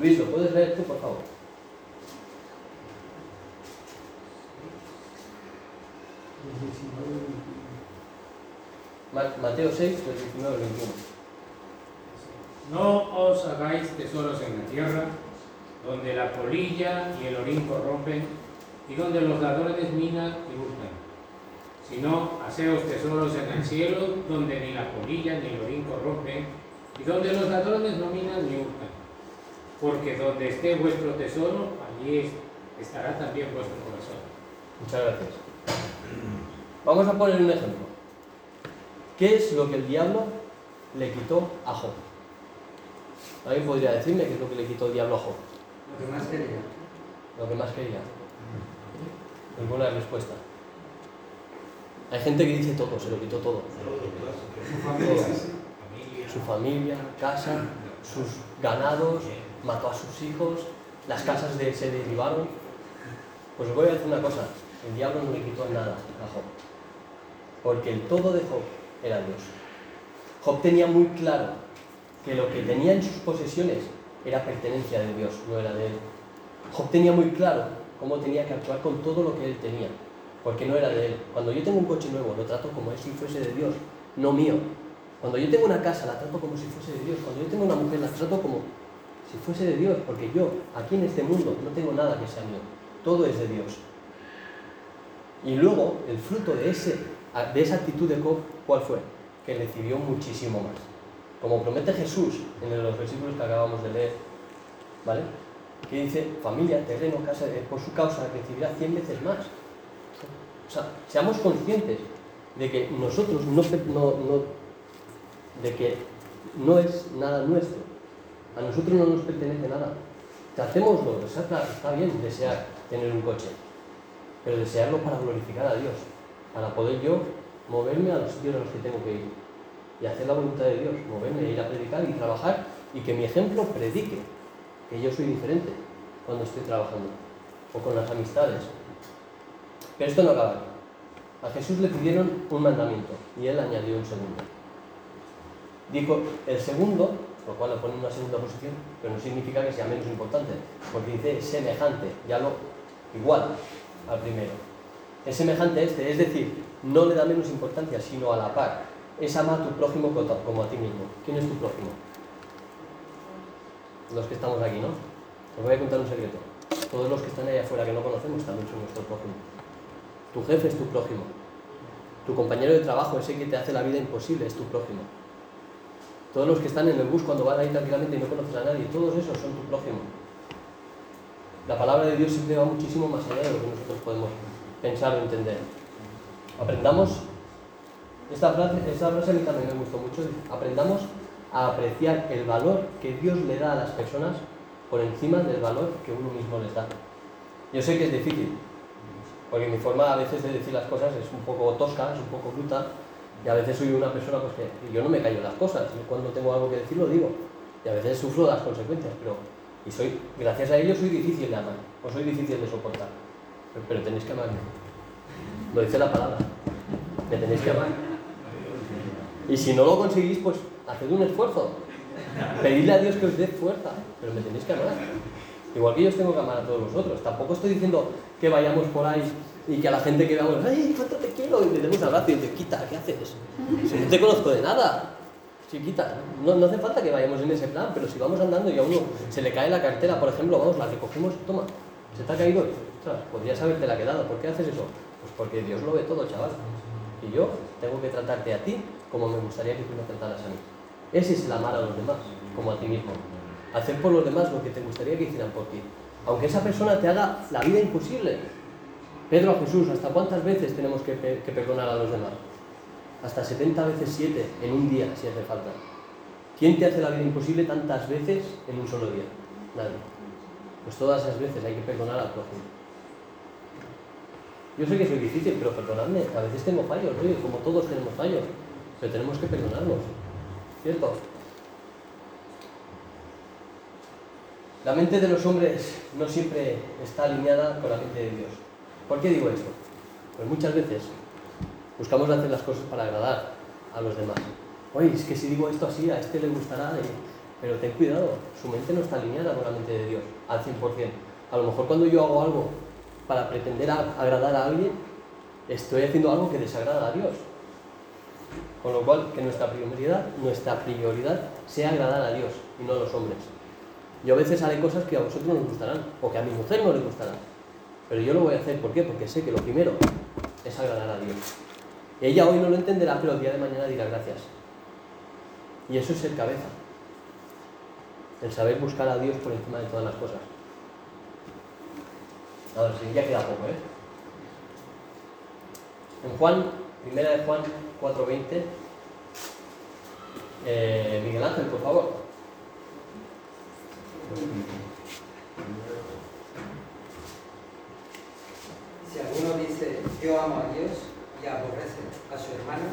Luis, ¿lo puedes leer tú, por favor? Ma- Mateo 6, del 19 al 21.
No os hagáis tesoros en la tierra, donde la polilla y el orín corrompen, y donde los ladrones minan y hurtan. Sino haceos tesoros en el cielo, donde ni la polilla ni el orín corrompen, y donde los ladrones no minan ni hurtan. Porque donde esté vuestro tesoro, allí es- estará también vuestro corazón.
Muchas gracias. Vamos a poner un ejemplo. ¿Qué es lo que el diablo le quitó a Job? ¿Alguien podría decirme qué es lo que le quitó el diablo a Job?
Lo que más quería.
Lo que más quería. Ninguna respuesta. Hay gente que dice todo, se lo quitó todo.
Su familia.
Casa, sus ganados, mató a sus hijos, las casas de, se derivaron. Pues os voy a decir una cosa, el diablo no le quitó nada a Job. Porque el todo de Job era Dios. Job tenía muy claro que lo que tenía en sus posesiones era pertenencia de Dios, no era de él. Job tenía muy claro cómo tenía que actuar con todo lo que él tenía, porque no era de él. Cuando yo tengo un coche nuevo, lo trato como si fuese de Dios, no mío. Cuando yo tengo una casa, la trato como si fuese de Dios. Cuando yo tengo una mujer, la trato como si fuese de Dios, porque yo, aquí en este mundo, no tengo nada que sea mío. Todo es de Dios. Y luego, el fruto de, ese, de esa actitud de Job, ¿cuál fue? Que recibió muchísimo más. Como promete Jesús en los versículos que acabamos de leer, ¿vale? Que dice, familia, terreno, casa, por su causa recibirá cien veces más. O sea, seamos conscientes de que nosotros no, de que no es nada nuestro. A nosotros no nos pertenece nada. Hacémoslo, está, está bien desear tener un coche, pero desearlo para glorificar a Dios, para poder yo moverme a los sitios a los que tengo que ir y hacer la voluntad de Dios, moverme, ir a predicar y trabajar y que mi ejemplo predique que yo soy diferente cuando estoy trabajando o con las amistades. Pero esto no acaba. A Jesús le pidieron un mandamiento y él añadió un segundo. Dijo el segundo, lo cual lo pone en una segunda posición, pero no significa que sea menos importante, porque dice semejante, ya lo igual al primero. Es semejante a este, es decir, no le da menos importancia, sino a la par. Es ama a tu prójimo como a ti mismo. ¿Quién es tu prójimo? Los que estamos aquí, ¿no? Os voy a contar un secreto. Todos los que están allá afuera que no conocemos también son nuestro prójimo. Tu jefe es tu prójimo. Tu compañero de trabajo, ese que te hace la vida imposible, es tu prójimo. Todos los que están en el bus cuando van ahí tranquilamente y no conocen a nadie, todos esos son tu prójimo. La palabra de Dios siempre va muchísimo más allá de lo que nosotros podemos pensar o entender. Aprendamos, esta frase, esta frase a mí también me gustó mucho, aprendamos a apreciar el valor que Dios le da a las personas por encima del valor que uno mismo les da. Yo sé que es difícil, porque mi forma a veces de decir las cosas es un poco tosca, es un poco bruta, y a veces soy una persona pues, que yo no me callo las cosas, y cuando tengo algo que decir lo digo, y a veces sufro las consecuencias, pero y soy, gracias a ello soy difícil de amar, o soy difícil de soportar, pero, pero tenéis que amarme. Lo dice la palabra, me tenéis que amar. Y si no lo conseguís, pues haced un esfuerzo. Pedidle a Dios que os dé fuerza, pero me tenéis que amar. Igual que yo os tengo que amar a todos vosotros. Tampoco estoy diciendo que vayamos por ahí y que a la gente que veamos, ¡ay, cuánto te quiero! Y le demos un abrazo y te quita, ¿qué haces? Si no te conozco de nada. Chiquita, no, no hace falta que vayamos en ese plan, pero si vamos andando y a uno se le cae la cartera, por ejemplo, vamos, la recogemos, toma, se te ha caído, ostras, podrías haberte la quedado, ¿por qué haces eso? Pues porque Dios lo ve todo, chaval. Y yo tengo que tratarte a ti como me gustaría que tú me trataras a mí. Ese es el amar a los demás, como a ti mismo. Hacer por los demás lo que te gustaría que hicieran por ti. Aunque esa persona te haga la vida imposible. Pedro a Jesús, ¿hasta cuántas veces tenemos que, perdonar a los demás? Hasta 70 veces 7 en un día, si hace falta. ¿Quién te hace la vida imposible tantas veces en un solo día? Nadie. Pues todas esas veces hay que perdonar al prójimo. Yo sé que soy difícil, pero perdonadme, a veces tengo fallos, ¿sí? como todos tenemos fallos, pero tenemos que perdonarnos, ¿cierto? La mente de los hombres no siempre está alineada con la mente de Dios. ¿Por qué digo esto? Pues muchas veces buscamos hacer las cosas para agradar a los demás. Oye, es que si digo esto así, a este le gustará, pero ten cuidado, su mente no está alineada con la mente de Dios al 100%. A lo mejor cuando yo hago algo para pretender agradar a alguien, estoy haciendo algo que desagrada a Dios. Con lo cual, que nuestra prioridad, nuestra prioridad sea agradar a Dios y no a los hombres. Yo a veces haré cosas que a vosotros no os gustarán, o que a mi mujer no le gustarán. Pero yo lo voy a hacer, ¿por qué? Porque sé que lo primero es agradar a Dios. Ella hoy no lo entenderá, pero el día de mañana dirá gracias. Y eso es ser cabeza. El saber buscar a Dios por encima de todas las cosas. Ahora sí, ya queda poco, ¿eh? En Juan, primera de Juan 4.20, eh, Miguel Ángel, por favor.
Si alguno dice, yo amo a Dios y aborrece a su hermano,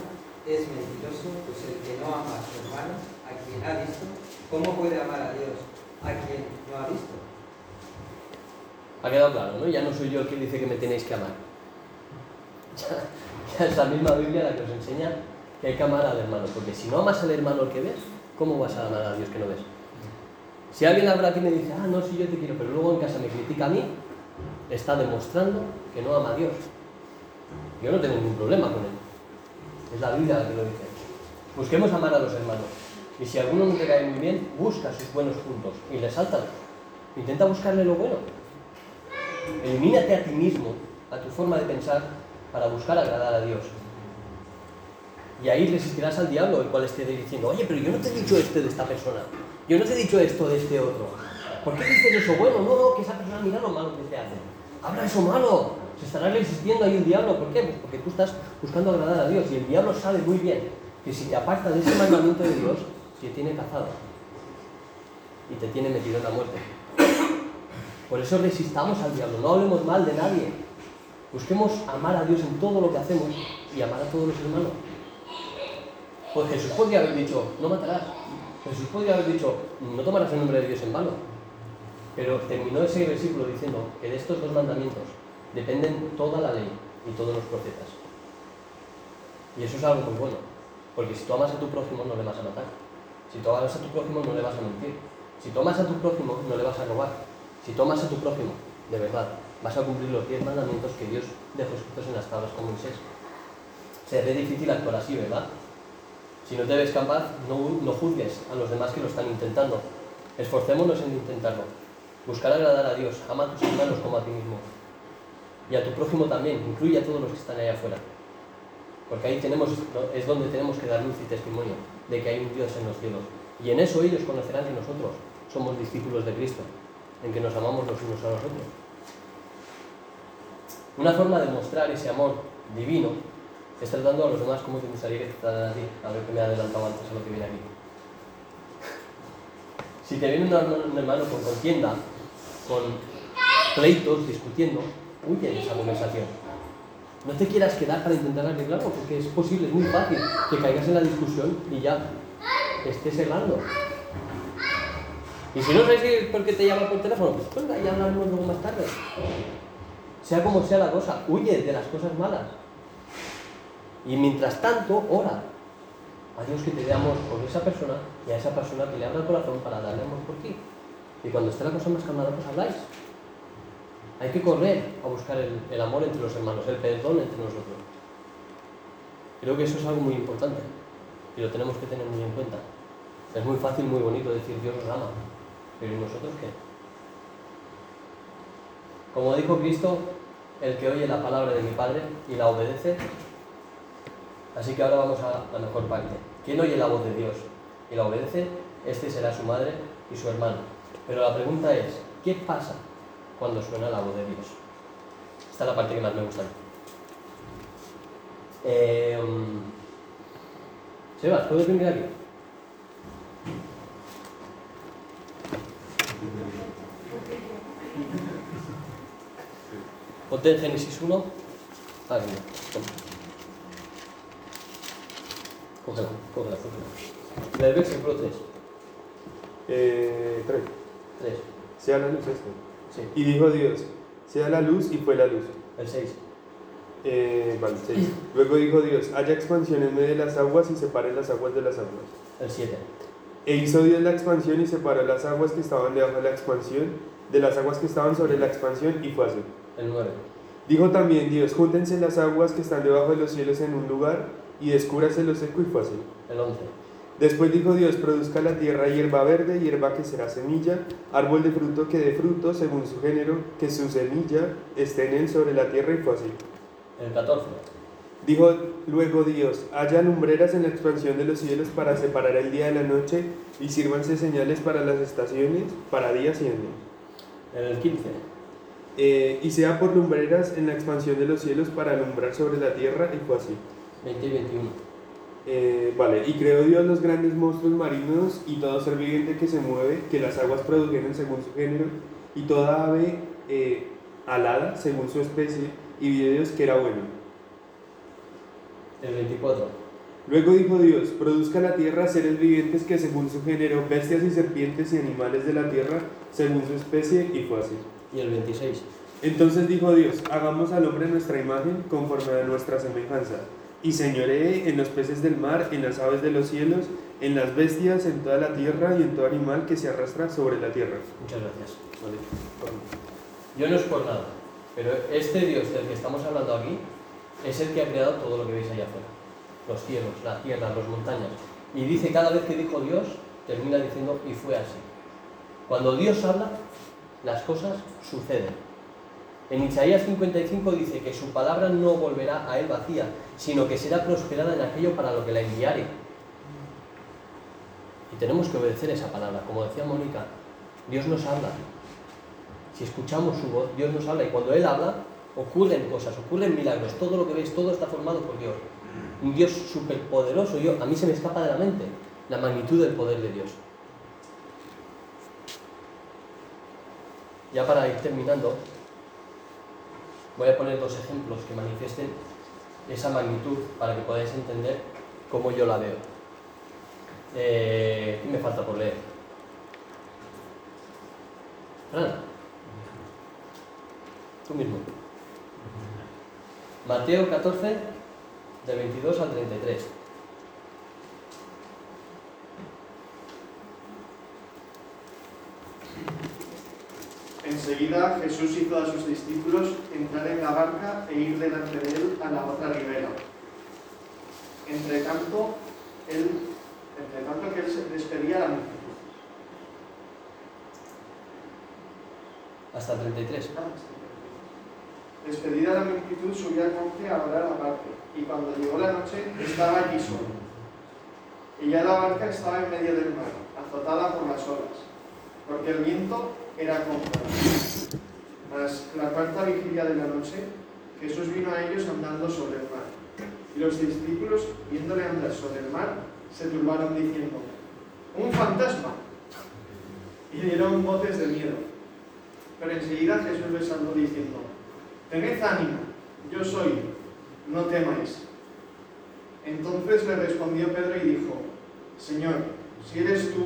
es mentiroso, pues el que no ama a su hermano, a quien ha visto, ¿cómo puede amar a Dios a quien no ha visto?
Ha quedado claro, ¿no? Ya no soy yo el que dice que me tenéis que amar. Ya, es la misma Biblia la que os enseña que hay que amar al hermano, porque si no amas al hermano que ves, ¿cómo vas a amar a Dios que no ves? Si alguien habla aquí y me dice, ah, no, si yo te quiero, pero luego en casa me critica a mí, está demostrando que no ama a Dios. Yo no tengo ningún problema con él. Es la Biblia la que lo dice. Busquemos amar a los hermanos. Y si alguno no te cae muy bien, busca sus buenos puntos y resáltalos. Intenta buscarle lo bueno. Elimínate a ti mismo, a tu forma de pensar, para buscar agradar a Dios. Y ahí resistirás al diablo, el cual esté diciendo, oye, pero yo no te he dicho esto de esta persona. Yo no te he dicho esto de este otro. ¿Por qué dices eso bueno? No, no, que esa persona mira lo malo que te hace. Habla eso malo. Se estará resistiendo ahí el diablo. ¿Por qué? Pues porque tú estás buscando agradar a Dios. Y el diablo sabe muy bien que si te apartas de ese mandamiento de Dios, te tiene cazado. Y te tiene metido en la muerte. Por eso resistamos al diablo. No hablemos mal de nadie. Busquemos amar a Dios en todo lo que hacemos y amar a todos los hermanos. Pues Jesús podría haber dicho, no matarás. Jesús podría haber dicho, no tomarás el nombre de Dios en vano. Pero terminó ese versículo diciendo que de estos dos mandamientos dependen toda la ley y todos los profetas. Y eso es algo muy bueno. Porque si tú amas a tu prójimo no le vas a matar. Si tú amas a tu prójimo no le vas a mentir. Si tú amas a tu prójimo no le vas a robar. Si tú amas a tu prójimo, de verdad, vas a cumplir los 10 mandamientos que Dios dejó escritos en las tablas con Moisés. Se ve difícil actuar así, ¿verdad? Si no te ves capaz, no, juzgues a los demás que lo están intentando. Esforcémonos en intentarlo. Buscar agradar a Dios. Ama a tus hermanos como a ti mismo. Y a tu prójimo también. Incluye a todos los que están allá afuera. Porque ahí tenemos, es donde tenemos que dar luz y testimonio de que hay un Dios en los cielos. Y en eso ellos conocerán que nosotros somos discípulos de Cristo, en que nos amamos los unos a los otros. Una forma de mostrar ese amor divino es tratando a los demás como te que te trataran a ti. A ver que me he adelantado antes a lo que viene aquí. Si te viene un hermano, con contienda, con pleitos, discutiendo, huye de esa conversación. No te quieras quedar para intentar arreglarlo, porque es posible, es muy fácil que caigas en la discusión y ya estés errando. Y si no sabes por qué te llama por teléfono, pues venga, ya hablaremos luego más tarde. Sea como sea la cosa, huye de las cosas malas. Y mientras tanto, ora a Dios que te dé amor por esa persona y a esa persona que le abra el corazón para darle amor por ti. Y cuando esté la cosa más calmada, pues habláis. Hay que correr a buscar el, el, amor entre los hermanos, el perdón entre nosotros. Creo que eso es algo muy importante y lo tenemos que tener muy en cuenta. Es muy fácil, muy bonito decir Dios nos ama, pero ¿y nosotros qué? Como dijo Cristo, el que oye la palabra de mi Padre y la obedece. Así que ahora vamos a la mejor parte. ¿Quién oye la voz de Dios y la obedece? Este será su madre y su hermano. Pero la pregunta es, ¿qué pasa cuando suena la voz de Dios? Esta es la parte que más me gusta. Eh, Sebas, ¿puedes venir aquí? Ponte en Génesis 1. Ah, mira, Cógela, cógela, cógela. Del versículo 3.
Eh, 3.
3.
Sea la luz esto.
Sí.
Y dijo Dios, sea la luz y fue la luz.
El 6.
Eh, vale, 6. Luego dijo Dios, haya expansión en medio de las aguas y separe las aguas de las aguas.
El 7.
E hizo Dios la expansión y separó las aguas que estaban debajo de la expansión de las aguas que estaban sobre la expansión y fue así.
El 9.
Dijo también Dios, júntense las aguas que están debajo de los cielos en un lugar y descúbrase lo seco y fue así.
El 11.
Después dijo Dios, produzca la tierra hierba verde, hierba que será semilla, árbol de fruto que dé fruto según su género, que su semilla esté en él sobre la tierra y fue así.
El 14.
Dijo luego Dios, haya lumbreras en la expansión de los cielos para separar el día de la noche y sírvanse señales para las estaciones, para días y años.
El 15.
Eh, y sea por lumbreras en la expansión de los cielos para alumbrar sobre la tierra y fue así.
20 y 21.
Eh, vale, y creó Dios los grandes monstruos marinos y todo ser viviente que se mueve, que las aguas produjeron según su género, y toda ave eh, alada según su especie, y vio Dios que era bueno.
El 24.
Luego dijo Dios, produzca la tierra seres vivientes que según su género, bestias y serpientes y animales de la tierra, según su especie, y fue así.
Y el 26.
Entonces dijo Dios, hagamos al hombre nuestra imagen conforme a nuestra semejanza, y señoree en los peces del mar, en las aves de los cielos, en las bestias, en toda la tierra y en todo animal que se arrastra sobre la tierra.
Muchas gracias. Yo no es por nada, pero este Dios del que estamos hablando aquí es el que ha creado todo lo que veis allá afuera. Los cielos, la tierra, las montañas. Y dice cada vez que dijo Dios, termina diciendo y fue así. Cuando Dios habla, las cosas suceden. En Isaías 55 dice que su palabra no volverá a él vacía, sino que será prosperada en aquello para lo que la enviare. Y tenemos que obedecer esa palabra. Como decía Mónica, Dios nos habla. Si escuchamos su voz, Dios nos habla. Y cuando Él habla, ocurren cosas, ocurren milagros. Todo lo que veis, todo está formado por Dios. Un Dios superpoderoso. Yo, a mí se me escapa de la mente la magnitud del poder de Dios. Ya para ir terminando, voy a poner dos ejemplos que manifiesten esa magnitud para que podáis entender cómo yo la veo. Eh, ¿Qué me falta por leer? Fran. Tú mismo. Mateo 14, de 22 al 33.
Enseguida Jesús hizo a sus discípulos entrar en la barca e ir delante de él a la otra ribera. Entre tanto, él, entre tanto que él se despedía a la multitud.
Hasta 33.
Despedida la multitud, subió al monte a orar aparte, y cuando llegó la noche estaba allí solo. Y ya la barca estaba en medio del mar, azotada por las olas, porque el viento era contrario. Mas la cuarta vigilia de la noche, Jesús vino a ellos andando sobre el mar. Y los discípulos, viéndole andar sobre el mar, se turbaron diciendo, ¡un fantasma! Y dieron botes de miedo. Pero enseguida Jesús les habló diciendo, Tened ánimo, yo soy, no temáis. Entonces le respondió Pedro y dijo, Señor, si eres tú,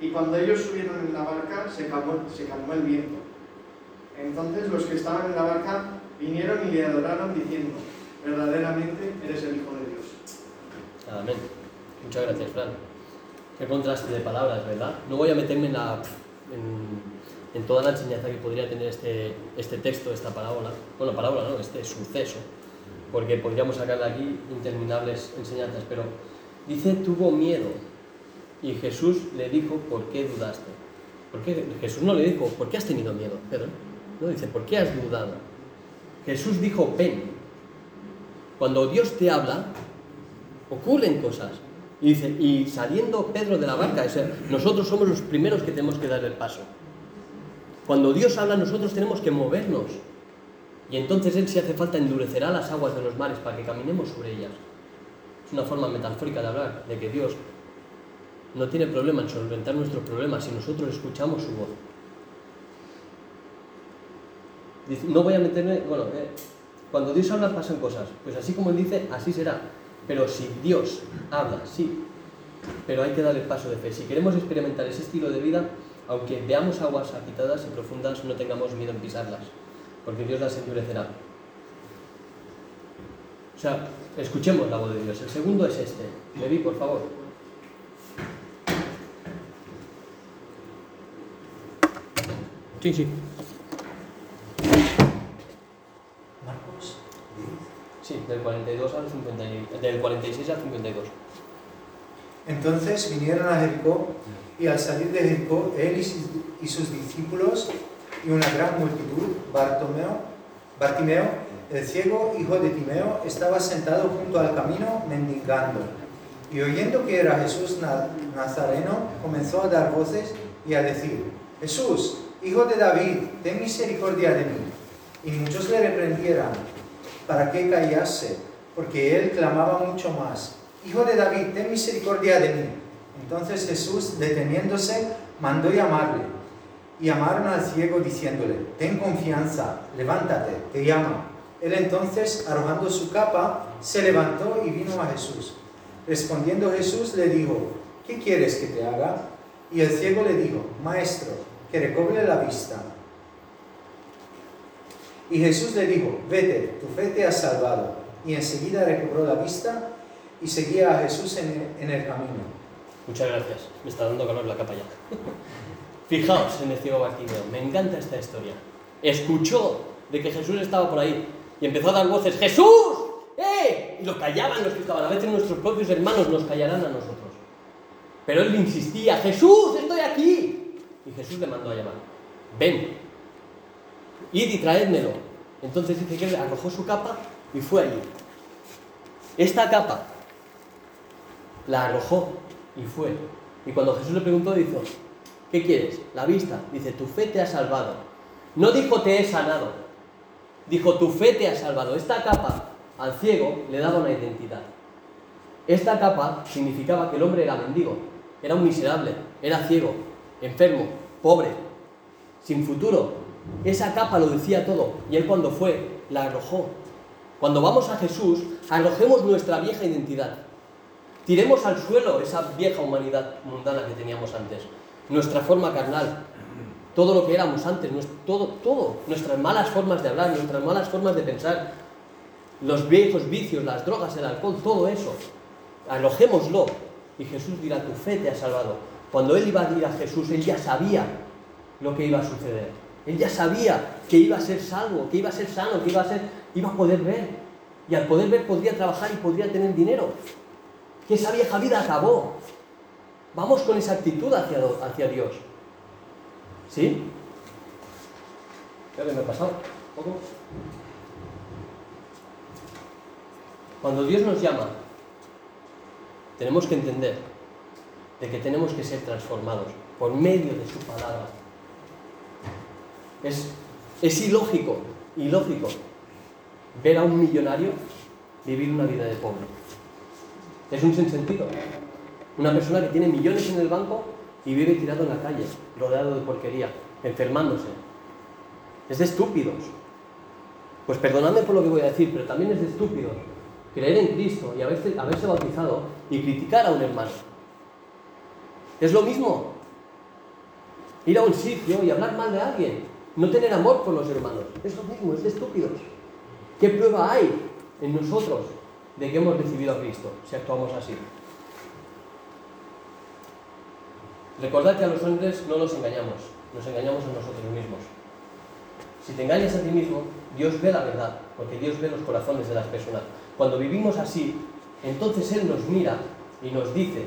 Y cuando ellos subieron en la barca, se calmó, el viento. Entonces los que estaban en la barca vinieron y le adoraron diciendo, verdaderamente eres el Hijo de Dios.
Amén. Muchas gracias, Fran. Qué contraste de palabras, ¿verdad? No voy a meterme en toda la enseñanza que podría tener este, este texto, esta parábola. Bueno, parábola, ¿no? Este suceso. Porque podríamos sacar de aquí interminables enseñanzas. Pero dice, tuvo miedo. Y Jesús le dijo, ¿por qué dudaste? ¿Por qué? Jesús no le dijo, ¿por qué has tenido miedo, Pedro? No, dice, ¿por qué has dudado? Jesús dijo, ven. Cuando Dios te habla, ocurren cosas. Y dice, y saliendo Pedro de la barca, o sea, nosotros somos los primeros que tenemos que dar el paso. Cuando Dios habla, nosotros tenemos que movernos. Y entonces Él, si hace falta, endurecerá las aguas de los mares para que caminemos sobre ellas. Es una forma metafórica de hablar, de que Dios no tiene problema en solventar nuestros problemas si nosotros escuchamos su voz. Dice, no voy a meterme, bueno, eh, cuando Dios habla pasan cosas, pues así como Él dice, así será. Pero si Dios habla, sí, pero hay que dar el paso de fe. Si queremos experimentar ese estilo de vida, aunque veamos aguas agitadas y profundas, no tengamos miedo en pisarlas, porque Dios las endurecerá. O sea, escuchemos la voz de Dios. El segundo es este. Levi, por favor. Sí, sí.
Marcos
Sí, del 42 al 50, del 46 al 52.
Entonces vinieron a Jericó y al salir de Jericó, él y sus, y sus discípulos y una gran multitud, Bartomeo, Bartimeo, el ciego hijo de Timeo, estaba sentado junto al camino mendigando. Y oyendo que era Jesús na- Nazareno, comenzó a dar voces y a decir, Jesús, hijo de David, ten misericordia de mí. Y muchos le reprendieran para que callase, porque él clamaba mucho más, Hijo de David, ten misericordia de mí. Entonces Jesús, deteniéndose, mandó llamarle. Y llamaron al ciego diciéndole, ten confianza, levántate, te llama. Él entonces, arrojando su capa, se levantó y vino a Jesús. Respondiendo Jesús le dijo, ¿qué quieres que te haga? Y el ciego le dijo, Maestro, que recobre la vista. Y Jesús le dijo, vete, tu fe te ha salvado. Y enseguida recobró la vista y seguía a Jesús en el, camino.
Muchas gracias. Me está dando calor la capa ya. Fijaos en el ciego Bartimeo. Me encanta esta historia. Escuchó de que Jesús estaba por ahí y empezó a dar voces. ¡Jesús! ¡Eh! Y lo callaban los que estaban. A veces nuestros propios hermanos nos callarán a nosotros. Pero él insistía. ¡Jesús! ¡Estoy aquí! Y Jesús le mandó a llamar. Ven. Id y traédmelo. Entonces dice que arrojó su capa y fue allí. Esta capa la arrojó y fue. Y cuando Jesús le preguntó, dijo, ¿qué quieres? La vista. Dice, tu fe te ha salvado. No dijo, te he sanado. Dijo, tu fe te ha salvado. Esta capa al ciego le daba una identidad. Esta capa significaba que el hombre era mendigo, era un miserable, era ciego, enfermo, pobre, sin futuro. Esa capa lo decía todo. Y él cuando fue, la arrojó. Cuando vamos a Jesús, arrojemos nuestra vieja identidad. Tiremos al suelo esa vieja humanidad mundana que teníamos antes, nuestra forma carnal, todo lo que éramos antes, todo, todo, nuestras malas formas de hablar, nuestras malas formas de pensar, los viejos vicios, las drogas, el alcohol, todo eso. Arrojémoslo y Jesús dirá, tu fe te ha salvado. Cuando él iba a ir a Jesús, él ya sabía lo que iba a suceder. Él ya sabía que iba a ser salvo, que iba a ser sano, que iba a ser, iba a poder ver. Y al poder ver podría trabajar y podría tener dinero. Que esa vieja vida acabó. Vamos con esa actitud hacia, Dios. ¿Sí? Creo que me ha pasado. ¿Un poco? Cuando Dios nos llama, tenemos que entender de que tenemos que ser transformados por medio de su palabra. Es, es ilógico, ilógico ver a un millonario vivir una vida de pobre. Es un sinsentido. Una persona que tiene millones en el banco y vive tirado en la calle, rodeado de porquería, enfermándose. Es de estúpidos. Pues perdonadme por lo que voy a decir, pero también es de estúpidos creer en Cristo y haberse, haberse bautizado y criticar a un hermano. Es lo mismo. Ir a un sitio y hablar mal de alguien. No tener amor por los hermanos. Es lo mismo, es de estúpidos. ¿Qué prueba hay en nosotros de que hemos recibido a Cristo si actuamos así? Recordad que a los hombres no nos engañamos, nos engañamos a nosotros mismos. Si te engañas a ti mismo, Dios ve la verdad, porque Dios ve los corazones de las personas. Cuando vivimos así, entonces Él nos mira y nos dice,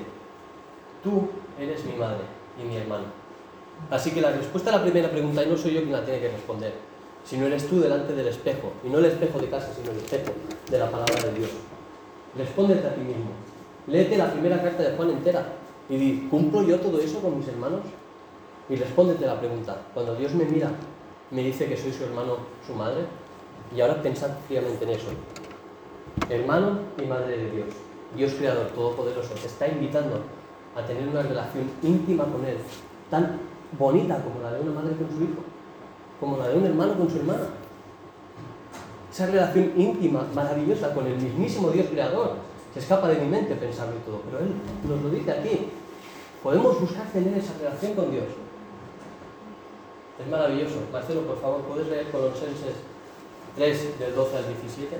tú eres mi madre y mi hermano. Así que la respuesta a la primera pregunta, no soy yo quien la tiene que responder, sino eres tú delante del espejo, y no el espejo de casa, sino el espejo de la palabra de Dios. Respóndete a ti mismo. Léete la primera carta de Juan entera y di, ¿cumplo yo todo eso con mis hermanos? Y respóndete la pregunta, cuando Dios me mira, me dice que soy su hermano, su madre, y ahora pensad fríamente en eso. Hermano y madre de Dios, Dios Creador Todopoderoso, te está invitando a tener una relación íntima con Él, tan bonita como la de una madre con su hijo, como la de un hermano con su hermana. Esa relación íntima, maravillosa con el mismísimo Dios Creador. Se escapa de mi mente pensarlo y todo, pero Él nos lo dice aquí. Podemos buscar tener esa relación con Dios. Es maravilloso. Marcelo, por favor, ¿puedes leer Colosenses 3 del 12 al 17?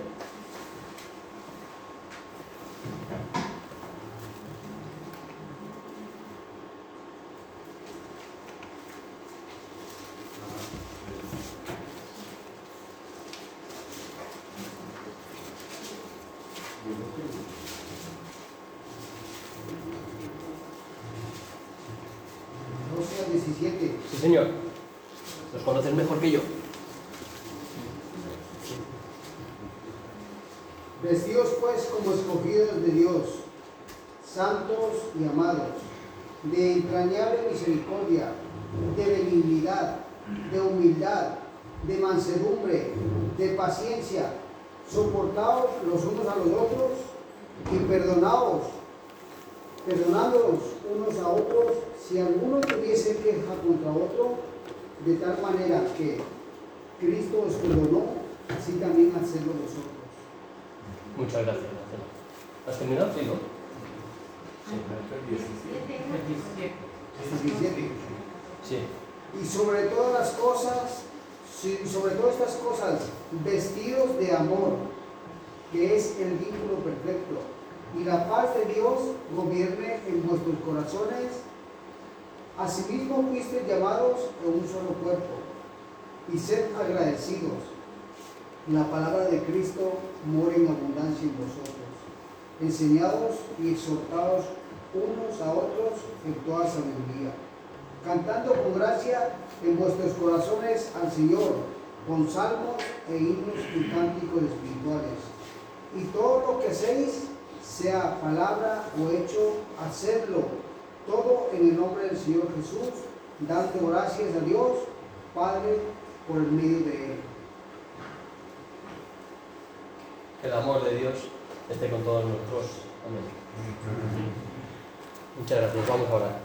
Doce al 17.
Sí, señor. Los conoces mejor que yo.
Vestidos pues como escogidos de Dios, santos y amados, de entrañable misericordia, de benignidad, de humildad, de mansedumbre, de paciencia, soportaos los unos a los otros y perdonaos, perdonándolos unos a otros si alguno tuviese queja contra otro, de tal manera que Cristo os perdonó, así también hacedlo vosotros.
Muchas gracias. ¿Has terminado? Sí, ¿no? Sí.
17.
Sí.
Y sobre todas las cosas, sobre todas estas cosas, vestidos de amor, que es el vínculo perfecto. Y la paz de Dios gobierne en vuestros corazones. Asimismo fuisteis llamados en un solo cuerpo. Y sed agradecidos. La palabra de Cristo mora en abundancia en vosotros. Enseñados y exhortados unos a otros en toda sabiduría cantando con gracia en vuestros corazones al Señor, con salmos e himnos y cánticos espirituales. Y todo lo que hacéis, sea palabra o hecho, hacedlo todo en el nombre del Señor Jesús, dando gracias a Dios, Padre, por el medio de Él.
El amor de Dios esté con todos nosotros. Amén. Muchas gracias. Vamos a orar.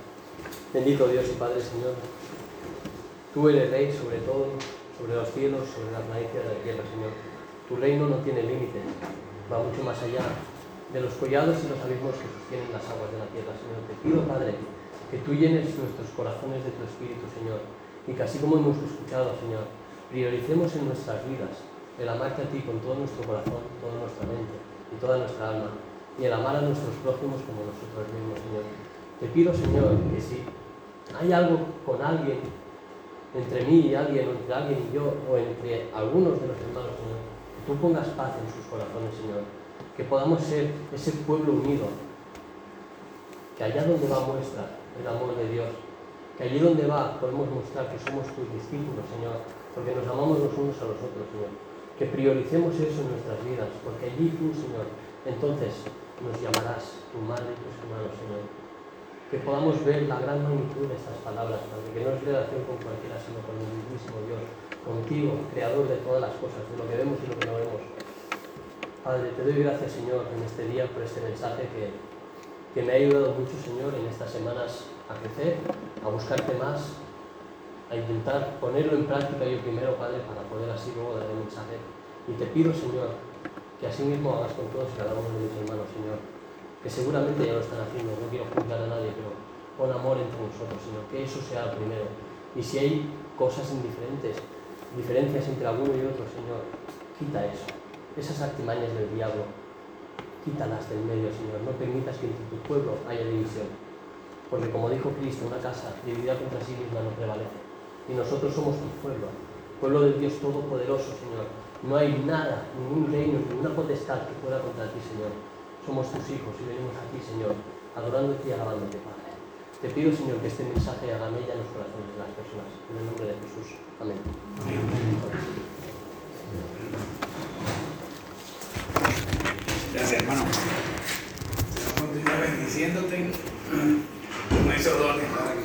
Bendito Dios y Padre Señor, tú eres Rey sobre todo, sobre los cielos, sobre las raíces de la tierra, Señor. Tu reino no tiene límites, va mucho más allá de los collados y los abismos que sostienen las aguas de la tierra, Señor. Te pido, Padre, que tú llenes nuestros corazones de tu Espíritu, Señor, y que así como hemos escuchado, Señor, prioricemos en nuestras vidas el amarte a ti con todo nuestro corazón, toda nuestra mente y toda nuestra alma, y el amar a nuestros prójimos como nosotros mismos, Señor. Te pido, Señor, que si hay algo con alguien, entre mí y alguien, o entre alguien y yo, o entre algunos de los hermanos, Señor, que tú pongas paz en sus corazones, Señor, que podamos ser ese pueblo unido, que allá donde va muestra el amor de Dios, que allí donde va podemos mostrar que somos tus discípulos, Señor, porque nos amamos los unos a los otros, Señor, que prioricemos eso en nuestras vidas, porque allí tú, Señor, entonces nos llamarás tu madre y tus hermanos, Señor que podamos ver la gran magnitud de estas palabras, Padre, que no es relación con cualquiera, sino con el mismísimo Dios, contigo, creador de todas las cosas, de lo que vemos y lo que no vemos. Padre, te doy gracias, Señor, en este día por este mensaje que, que me ha ayudado mucho, Señor, en estas semanas a crecer, a buscarte más, a intentar ponerlo en práctica yo primero, Padre, para poder así luego dar el mensaje. Y te pido, Señor, que así mismo hagas con todos y cada uno de mis hermanos, Señor que seguramente ya lo están haciendo, no quiero juzgar a nadie, pero pon amor entre nosotros, sino que eso sea el primero. Y si hay cosas indiferentes, diferencias entre alguno y otro, Señor, quita eso, esas artimañas del diablo, quítalas del medio, Señor, no permitas que entre tu pueblo haya división. Porque como dijo Cristo, una casa dividida contra sí misma no prevalece y nosotros somos tu pueblo, pueblo del Dios Todopoderoso, Señor. No hay nada, ningún reino, ninguna potestad que pueda contra ti, Señor. Somos tus hijos y venimos aquí Señor, adorándote y alabándote, Padre. Te pido, Señor, que este mensaje haga mella en los corazones de las personas. En el nombre de Jesús. Amén.
Gracias, hermano. Señor, continúa bendiciéndote. No hizo dones para que